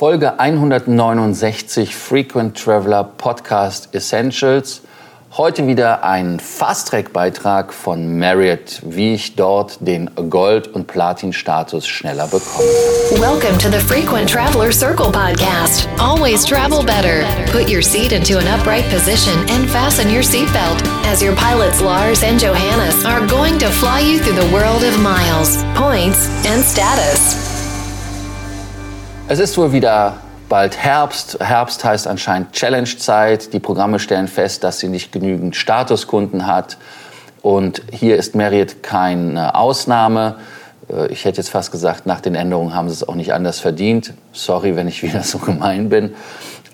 Folge 169 Frequent Traveler Podcast Essentials. Heute wieder ein Fast-Track-Beitrag von Marriott, wie ich dort den Gold- und Platin-Status schneller bekomme. Welcome to the Frequent Traveler Circle podcast. Always travel better. Put your seat into an upright position and fasten your seatbelt as your pilots Lars and Johannes are going to fly you through the world of miles, points and status. Es ist wohl wieder bald Herbst. Herbst heißt anscheinend Challenge-Zeit. Die Programme stellen fest, dass sie nicht genügend Statuskunden hat. Und hier ist Marriott keine Ausnahme. Äh, ich hätte jetzt fast gesagt, nach den Änderungen haben sie es auch nicht anders verdient. Sorry, wenn ich wieder so gemein bin.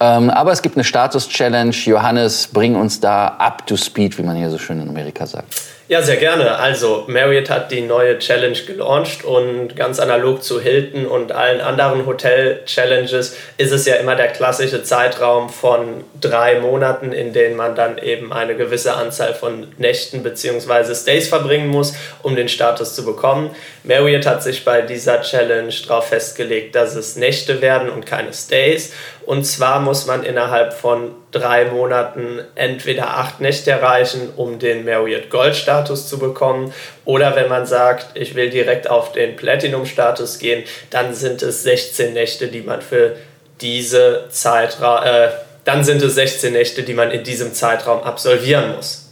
Ähm, aber es gibt eine Status-Challenge. Johannes, bring uns da up to speed, wie man hier so schön in Amerika sagt. Ja, sehr gerne. Also, Marriott hat die neue Challenge gelauncht und ganz analog zu Hilton und allen anderen Hotel-Challenges ist es ja immer der klassische Zeitraum von drei Monaten, in denen man dann eben eine gewisse Anzahl von Nächten bzw. Stays verbringen muss, um den Status zu bekommen. Marriott hat sich bei dieser Challenge darauf festgelegt, dass es Nächte werden und keine Stays. Und zwar muss man innerhalb von drei Monaten entweder acht Nächte erreichen, um den Marriott Gold-Status zu bekommen. Oder wenn man sagt, ich will direkt auf den Platinum-Status gehen, dann sind es 16 Nächte, die man für diese Zeitraum, äh, dann sind es 16 Nächte, die man in diesem Zeitraum absolvieren muss.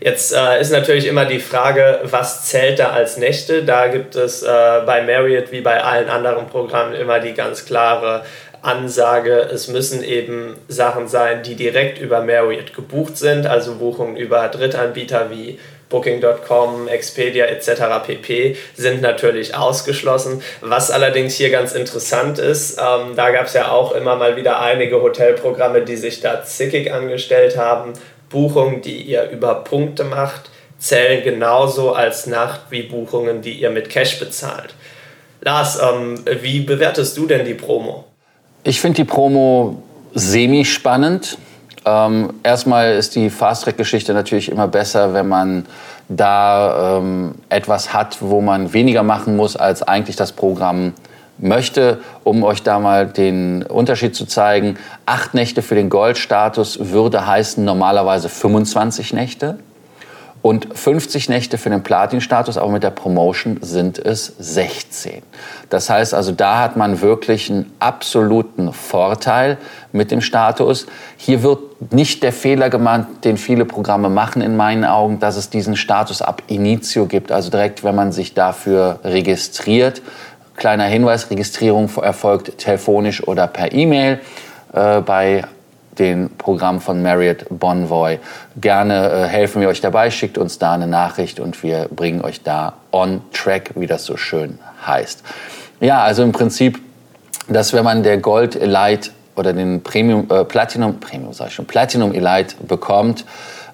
Jetzt äh, ist natürlich immer die Frage, was zählt da als Nächte? Da gibt es äh, bei Marriott wie bei allen anderen Programmen immer die ganz klare Ansage, es müssen eben Sachen sein, die direkt über Marriott gebucht sind, also Buchungen über Drittanbieter wie Booking.com, Expedia etc. pp. sind natürlich ausgeschlossen. Was allerdings hier ganz interessant ist, ähm, da gab es ja auch immer mal wieder einige Hotelprogramme, die sich da zickig angestellt haben. Buchungen, die ihr über Punkte macht, zählen genauso als Nacht wie Buchungen, die ihr mit Cash bezahlt. Lars, ähm, wie bewertest du denn die Promo? Ich finde die Promo semi-spannend. Ähm, erstmal ist die Fast-Track-Geschichte natürlich immer besser, wenn man da ähm, etwas hat, wo man weniger machen muss, als eigentlich das Programm möchte, um euch da mal den Unterschied zu zeigen. Acht Nächte für den Gold-Status würde heißen normalerweise 25 Nächte und 50 Nächte für den Platin-Status, aber mit der Promotion sind es 16. Das heißt also, da hat man wirklich einen absoluten Vorteil mit dem Status. Hier wird nicht der Fehler gemacht, den viele Programme machen in meinen Augen, dass es diesen Status ab Initio gibt, also direkt, wenn man sich dafür registriert. Kleiner Hinweis, Registrierung erfolgt telefonisch oder per E-Mail. Äh, bei den Programm von Marriott Bonvoy. Gerne äh, helfen wir euch dabei, schickt uns da eine Nachricht und wir bringen euch da on track, wie das so schön heißt. Ja, also im Prinzip, dass wenn man der Gold Elite oder den Premium äh, Platinum Premium sag ich schon Platinum Elite bekommt,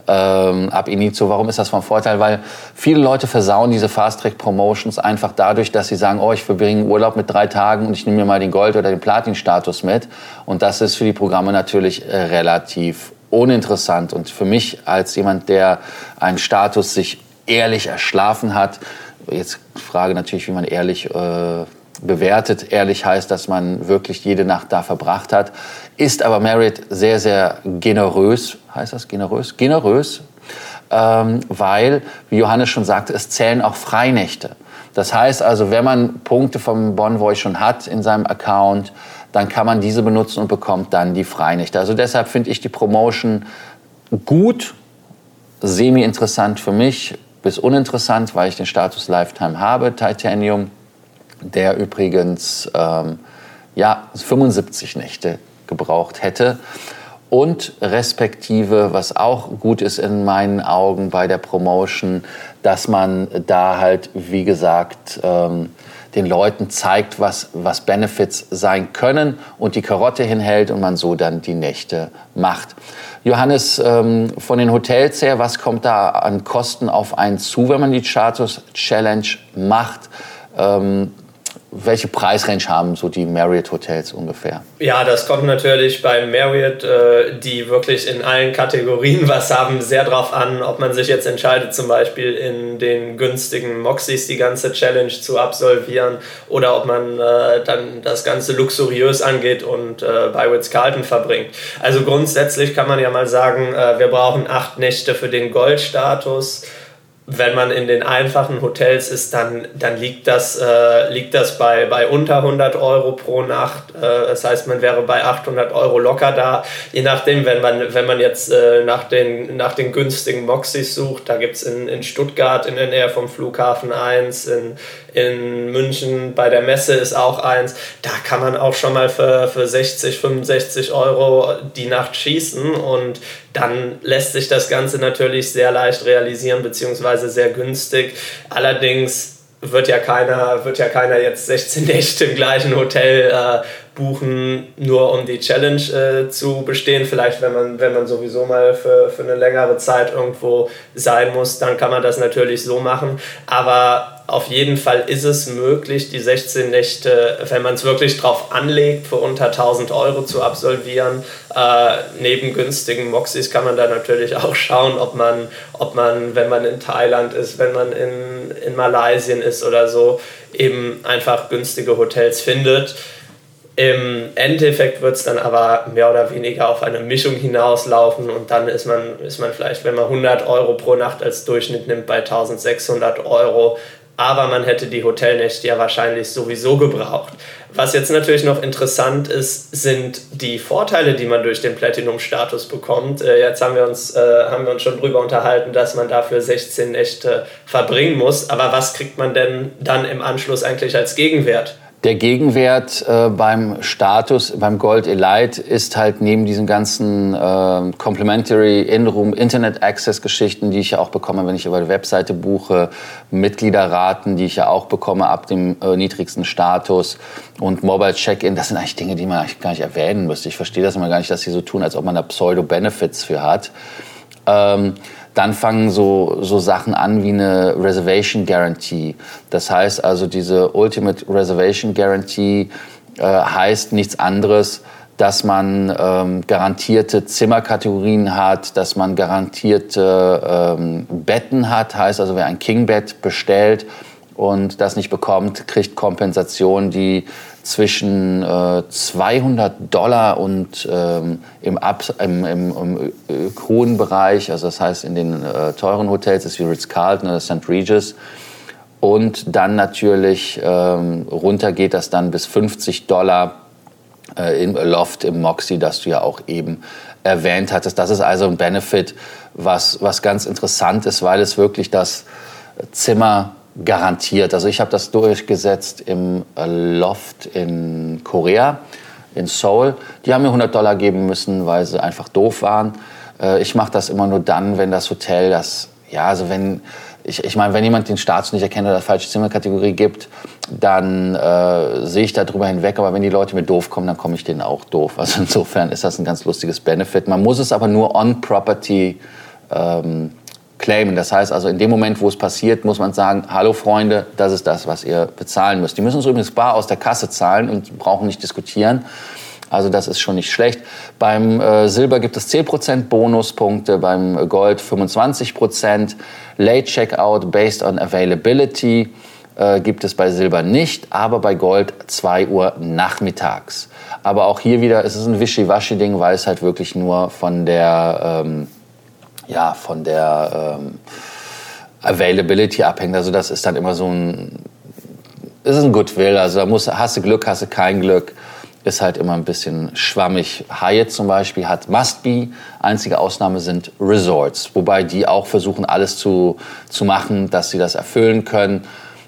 ähm, ab Inizio. Warum ist das von Vorteil? Weil viele Leute versauen diese Fast-Track-Promotions einfach dadurch, dass sie sagen, oh, ich verbringe Urlaub mit drei Tagen und ich nehme mir mal den Gold- oder den Platin-Status mit. Und das ist für die Programme natürlich äh, relativ uninteressant. Und für mich als jemand, der einen Status sich ehrlich erschlafen hat, jetzt Frage natürlich, wie man ehrlich äh, bewertet. Ehrlich heißt, dass man wirklich jede Nacht da verbracht hat. Ist aber Merit sehr, sehr generös. Heißt das generös? Generös, ähm, weil, wie Johannes schon sagte, es zählen auch Freinächte. Das heißt also, wenn man Punkte vom Bonvoy schon hat in seinem Account, dann kann man diese benutzen und bekommt dann die Freinächte. Also deshalb finde ich die Promotion gut, semi-interessant für mich, bis uninteressant, weil ich den Status Lifetime habe, Titanium der übrigens ähm, ja, 75 Nächte gebraucht hätte. Und respektive, was auch gut ist in meinen Augen bei der Promotion, dass man da halt, wie gesagt, ähm, den Leuten zeigt, was, was Benefits sein können und die Karotte hinhält und man so dann die Nächte macht. Johannes, ähm, von den Hotels her, was kommt da an Kosten auf einen zu, wenn man die Charters Challenge macht? Ähm, welche Preisrange haben so die Marriott Hotels ungefähr? Ja, das kommt natürlich bei Marriott, äh, die wirklich in allen Kategorien was haben, sehr drauf an, ob man sich jetzt entscheidet, zum Beispiel in den günstigen Moxies die ganze Challenge zu absolvieren oder ob man äh, dann das Ganze luxuriös angeht und äh, bei Ritz-Carlton verbringt. Also grundsätzlich kann man ja mal sagen, äh, wir brauchen acht Nächte für den Goldstatus wenn man in den einfachen Hotels ist, dann, dann liegt das, äh, liegt das bei, bei unter 100 Euro pro Nacht. Äh, das heißt, man wäre bei 800 Euro locker da. Je nachdem, wenn man, wenn man jetzt äh, nach, den, nach den günstigen Moxis sucht, da gibt es in, in Stuttgart in der Nähe vom Flughafen eins, in, in München bei der Messe ist auch eins. Da kann man auch schon mal für, für 60, 65 Euro die Nacht schießen und dann lässt sich das Ganze natürlich sehr leicht realisieren, beziehungsweise sehr günstig. Allerdings wird ja keiner, wird ja keiner jetzt 16 Nächte im gleichen Hotel äh, buchen, nur um die Challenge äh, zu bestehen. Vielleicht, wenn man, wenn man sowieso mal für, für eine längere Zeit irgendwo sein muss, dann kann man das natürlich so machen. Aber auf jeden Fall ist es möglich, die 16 Nächte, wenn man es wirklich drauf anlegt, für unter 1000 Euro zu absolvieren. Äh, neben günstigen Moxis kann man da natürlich auch schauen, ob man, ob man, wenn man in Thailand ist, wenn man in, in Malaysien ist oder so, eben einfach günstige Hotels findet. Im Endeffekt wird es dann aber mehr oder weniger auf eine Mischung hinauslaufen und dann ist man, ist man vielleicht, wenn man 100 Euro pro Nacht als Durchschnitt nimmt, bei 1600 Euro aber man hätte die Hotelnächte ja wahrscheinlich sowieso gebraucht. Was jetzt natürlich noch interessant ist, sind die Vorteile, die man durch den Platinum-Status bekommt. Äh, jetzt haben wir, uns, äh, haben wir uns schon darüber unterhalten, dass man dafür 16 Nächte verbringen muss. Aber was kriegt man denn dann im Anschluss eigentlich als Gegenwert? Der Gegenwert äh, beim Status, beim Gold Elite ist halt neben diesen ganzen äh, Complementary In-Room Internet Access Geschichten, die ich ja auch bekomme, wenn ich über die Webseite buche, Mitgliederraten, die ich ja auch bekomme ab dem äh, niedrigsten Status und Mobile Check-in, das sind eigentlich Dinge, die man eigentlich gar nicht erwähnen müsste. Ich verstehe das immer gar nicht, dass sie so tun, als ob man da Pseudo-Benefits für hat. Ähm, dann fangen so, so Sachen an wie eine Reservation Guarantee. Das heißt also, diese Ultimate Reservation Guarantee äh, heißt nichts anderes, dass man ähm, garantierte Zimmerkategorien hat, dass man garantierte ähm, Betten hat. Heißt also, wer ein King-Bett bestellt und das nicht bekommt, kriegt Kompensation, die zwischen äh, 200 Dollar und ähm, im, Ab im, im, im äh, hohen Bereich, also das heißt in den äh, teuren Hotels, ist wie Ritz-Carlton oder St. Regis, und dann natürlich ähm, runter geht das dann bis 50 Dollar äh, im Loft im Moxie, das du ja auch eben erwähnt hattest. Das ist also ein Benefit, was, was ganz interessant ist, weil es wirklich das Zimmer garantiert. Also ich habe das durchgesetzt im Loft in Korea, in Seoul. Die haben mir 100 Dollar geben müssen, weil sie einfach doof waren. Äh, ich mache das immer nur dann, wenn das Hotel das, ja, also wenn, ich, ich meine, wenn jemand den Status nicht erkennt oder falsche Zimmerkategorie gibt, dann äh, sehe ich da drüber hinweg. Aber wenn die Leute mir doof kommen, dann komme ich denen auch doof. Also insofern ist das ein ganz lustiges Benefit. Man muss es aber nur on Property ähm, claimen. Das heißt also, in dem Moment, wo es passiert, muss man sagen, hallo Freunde, das ist das, was ihr bezahlen müsst. Die müssen es übrigens bar aus der Kasse zahlen und brauchen nicht diskutieren. Also das ist schon nicht schlecht. Beim äh, Silber gibt es 10% Bonuspunkte, beim Gold 25%. Late Checkout based on availability äh, gibt es bei Silber nicht, aber bei Gold 2 Uhr nachmittags. Aber auch hier wieder ist es ein Wischiwaschi-Ding, weil es halt wirklich nur von der... Ähm, ja, von der ähm, Availability abhängt. Also das ist dann immer so ein, ist ein Goodwill. Also da musst, hast du Glück, hast du kein Glück. Ist halt immer ein bisschen schwammig. Hyatt zum Beispiel hat Must Be. Einzige Ausnahme sind Resorts, wobei die auch versuchen, alles zu, zu machen, dass sie das erfüllen können.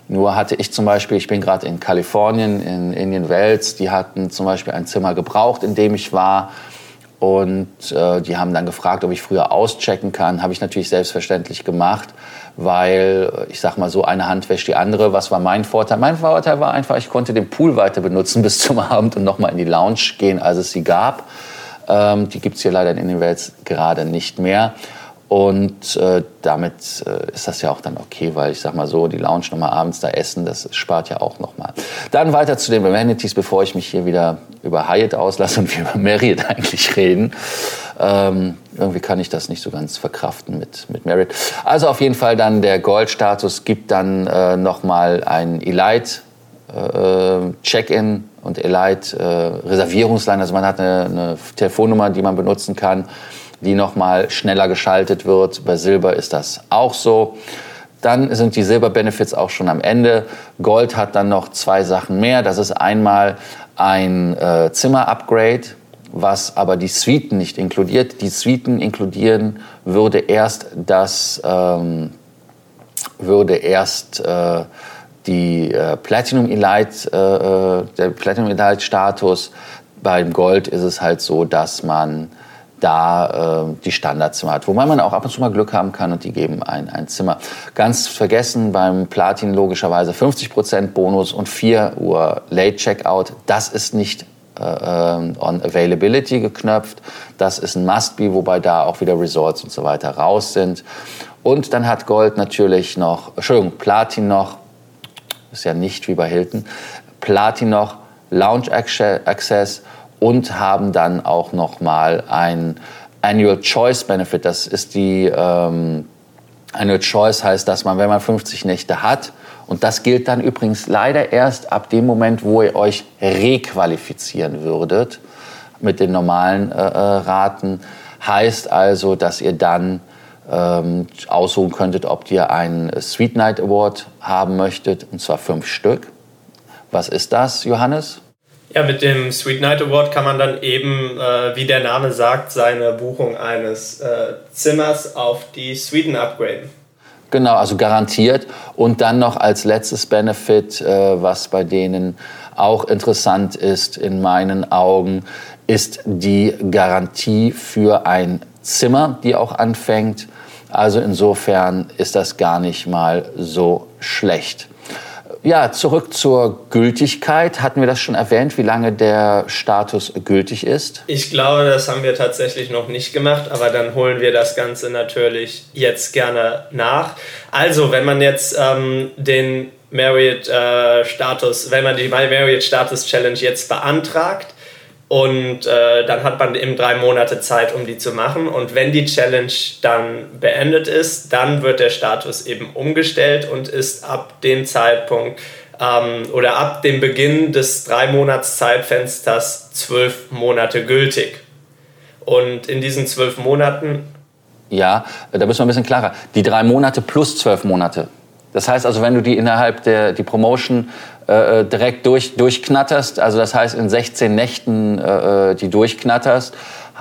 Nur hatte ich zum Beispiel, ich bin gerade in Kalifornien, in Indian Wells, die hatten zum Beispiel ein Zimmer gebraucht, in dem ich war. Und äh, die haben dann gefragt, ob ich früher auschecken kann. Habe ich natürlich selbstverständlich gemacht, weil äh, ich sag mal so, eine Hand wäscht die andere. Was war mein Vorteil? Mein Vorteil war einfach, ich konnte den Pool weiter benutzen bis zum Abend und nochmal in die Lounge gehen, als es sie gab. Ähm, die gibt's hier leider in den Welt gerade nicht mehr. Und äh, damit äh, ist das ja auch dann okay, weil ich sag mal so, die Lounge nochmal abends da essen, das spart ja auch nochmal. Dann weiter zu den Amenities, bevor ich mich hier wieder über Hyatt auslasse und wir über Marriott eigentlich reden. Ähm, irgendwie kann ich das nicht so ganz verkraften mit, mit Merit. Also auf jeden Fall dann der Gold-Status gibt dann äh, nochmal ein Elite äh, Check-in und Elite äh, Reservierungsline. Also man hat eine, eine Telefonnummer, die man benutzen kann, die nochmal schneller geschaltet wird. Bei Silber ist das auch so. Dann sind die Silber-Benefits auch schon am Ende. Gold hat dann noch zwei Sachen mehr. Das ist einmal ein äh, Zimmer-Upgrade was aber die Suiten nicht inkludiert. Die Suiten inkludieren würde erst das ähm, würde erst äh, die äh, Platinum Elite, äh, äh, der Platinum Elite Status. Beim Gold ist es halt so, dass man da äh, die Standardzimmer hat. Wobei man auch ab und zu mal Glück haben kann und die geben ein, ein Zimmer. Ganz vergessen beim Platin logischerweise 50% Bonus und 4 Uhr Late Checkout. Das ist nicht äh, on Availability geknöpft. Das ist ein Must-Be, wobei da auch wieder Resorts und so weiter raus sind. Und dann hat Gold natürlich noch, Entschuldigung, Platin noch, ist ja nicht wie bei Hilton, Platin noch, Lounge Access und haben dann auch noch mal ein Annual Choice Benefit. Das ist die ähm, Annual Choice heißt, dass man, wenn man 50 Nächte hat, und das gilt dann übrigens leider erst ab dem Moment, wo ihr euch requalifizieren würdet mit den normalen äh, äh, Raten. Heißt also, dass ihr dann ähm, aussuchen könntet, ob ihr einen Sweet Night Award haben möchtet, und zwar fünf Stück. Was ist das, Johannes? Ja, mit dem Sweet Night Award kann man dann eben, äh, wie der Name sagt, seine Buchung eines äh, Zimmers auf die Sweden upgraden. Genau, also garantiert. Und dann noch als letztes Benefit, äh, was bei denen auch interessant ist in meinen Augen, ist die Garantie für ein Zimmer, die auch anfängt. Also insofern ist das gar nicht mal so schlecht. Ja, zurück zur Gültigkeit. Hatten wir das schon erwähnt, wie lange der Status gültig ist? Ich glaube, das haben wir tatsächlich noch nicht gemacht, aber dann holen wir das Ganze natürlich jetzt gerne nach. Also, wenn man jetzt ähm, den Marriott-Status, äh, wenn man die My Marriott-Status Challenge jetzt beantragt, und äh, dann hat man eben drei Monate Zeit, um die zu machen. Und wenn die Challenge dann beendet ist, dann wird der Status eben umgestellt und ist ab dem Zeitpunkt ähm, oder ab dem Beginn des drei Monats Zeitfensters zwölf Monate gültig. Und in diesen zwölf Monaten. Ja, da müssen wir ein bisschen klarer. Die drei Monate plus zwölf Monate. Das heißt also, wenn du die innerhalb der die Promotion äh, äh, direkt durch, durchknatterst, also das heißt in 16 Nächten äh, äh, die durchknatterst,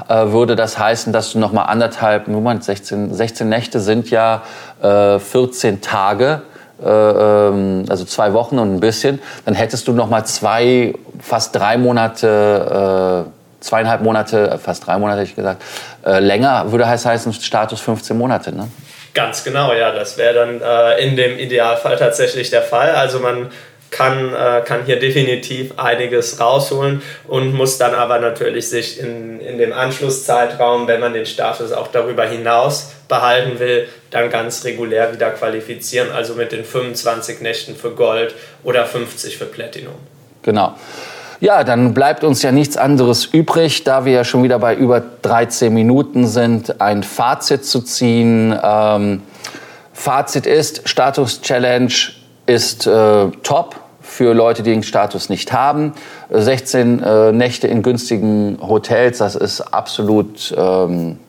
äh, würde das heißen, dass du noch mal anderthalb, Moment, 16, 16 Nächte sind ja äh, 14 Tage, äh, ähm, also zwei Wochen und ein bisschen, dann hättest du noch mal zwei, fast drei Monate, zweieinhalb Monate, fast drei Monate hätte ich gesagt, länger, würde heißt heißen Status 15 Monate, ne? Ganz genau, ja, das wäre dann in dem Idealfall tatsächlich der Fall. Also man kann, äh, kann hier definitiv einiges rausholen und muss dann aber natürlich sich in, in dem Anschlusszeitraum, wenn man den Status auch darüber hinaus behalten will, dann ganz regulär wieder qualifizieren, also mit den 25 Nächten für Gold oder 50 für Platinum. Genau. Ja, dann bleibt uns ja nichts anderes übrig, da wir ja schon wieder bei über 13 Minuten sind, ein Fazit zu ziehen. Ähm, Fazit ist, Status Challenge ist äh, top für Leute, die den Status nicht haben. 16 äh, Nächte in günstigen Hotels, das ist absolut ähm,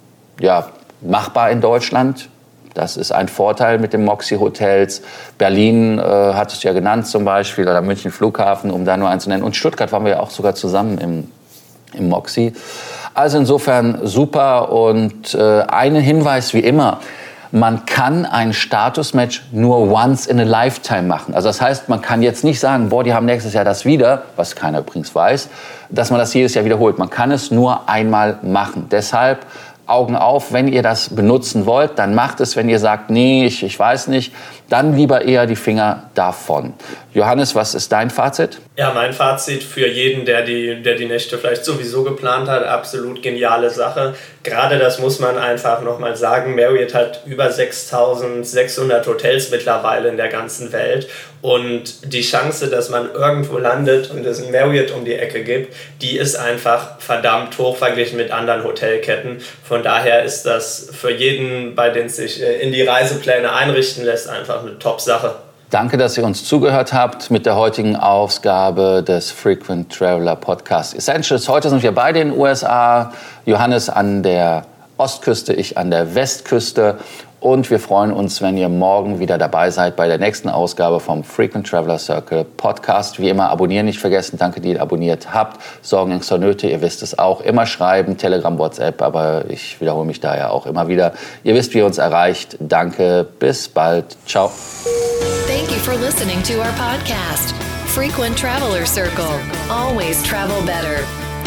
ja, machbar in Deutschland. Das ist ein Vorteil mit den Moxie-Hotels. Berlin äh, hat es ja genannt zum Beispiel, oder München Flughafen, um da nur einen zu nennen. Und Stuttgart waren wir ja auch sogar zusammen im, im Moxie. Also insofern super. Und äh, einen Hinweis wie immer, man kann ein Statusmatch nur once in a lifetime machen. Also das heißt, man kann jetzt nicht sagen, boah, die haben nächstes Jahr das wieder, was keiner übrigens weiß, dass man das jedes Jahr wiederholt. Man kann es nur einmal machen. Deshalb Augen auf. Wenn ihr das benutzen wollt, dann macht es. Wenn ihr sagt, nee, ich, ich weiß nicht, dann lieber eher die Finger davon. Johannes, was ist dein Fazit? Ja, mein Fazit für jeden, der die, der die Nächte vielleicht sowieso geplant hat, absolut geniale Sache. Gerade das muss man einfach nochmal sagen. Marriott hat über 6600 Hotels mittlerweile in der ganzen Welt. Und die Chance, dass man irgendwo landet und es ein Marriott um die Ecke gibt, die ist einfach verdammt hoch verglichen mit anderen Hotelketten. Von daher ist das für jeden, bei dem sich äh, in die Reisepläne einrichten lässt, einfach eine Top-Sache. Danke, dass ihr uns zugehört habt mit der heutigen Ausgabe des Frequent Traveler Podcast Essentials. Heute sind wir beide in den USA. Johannes an der Ostküste, ich an der Westküste. Und wir freuen uns, wenn ihr morgen wieder dabei seid bei der nächsten Ausgabe vom Frequent Traveler Circle Podcast. Wie immer abonnieren nicht vergessen. Danke, die ihr abonniert habt. Sorgen, Ängste, Nöte, ihr wisst es auch. Immer schreiben, Telegram, WhatsApp, aber ich wiederhole mich da ja auch immer wieder. Ihr wisst, wie ihr uns erreicht. Danke, bis bald. Ciao. Thank you for listening to our podcast, Frequent Traveler Circle. Always travel better.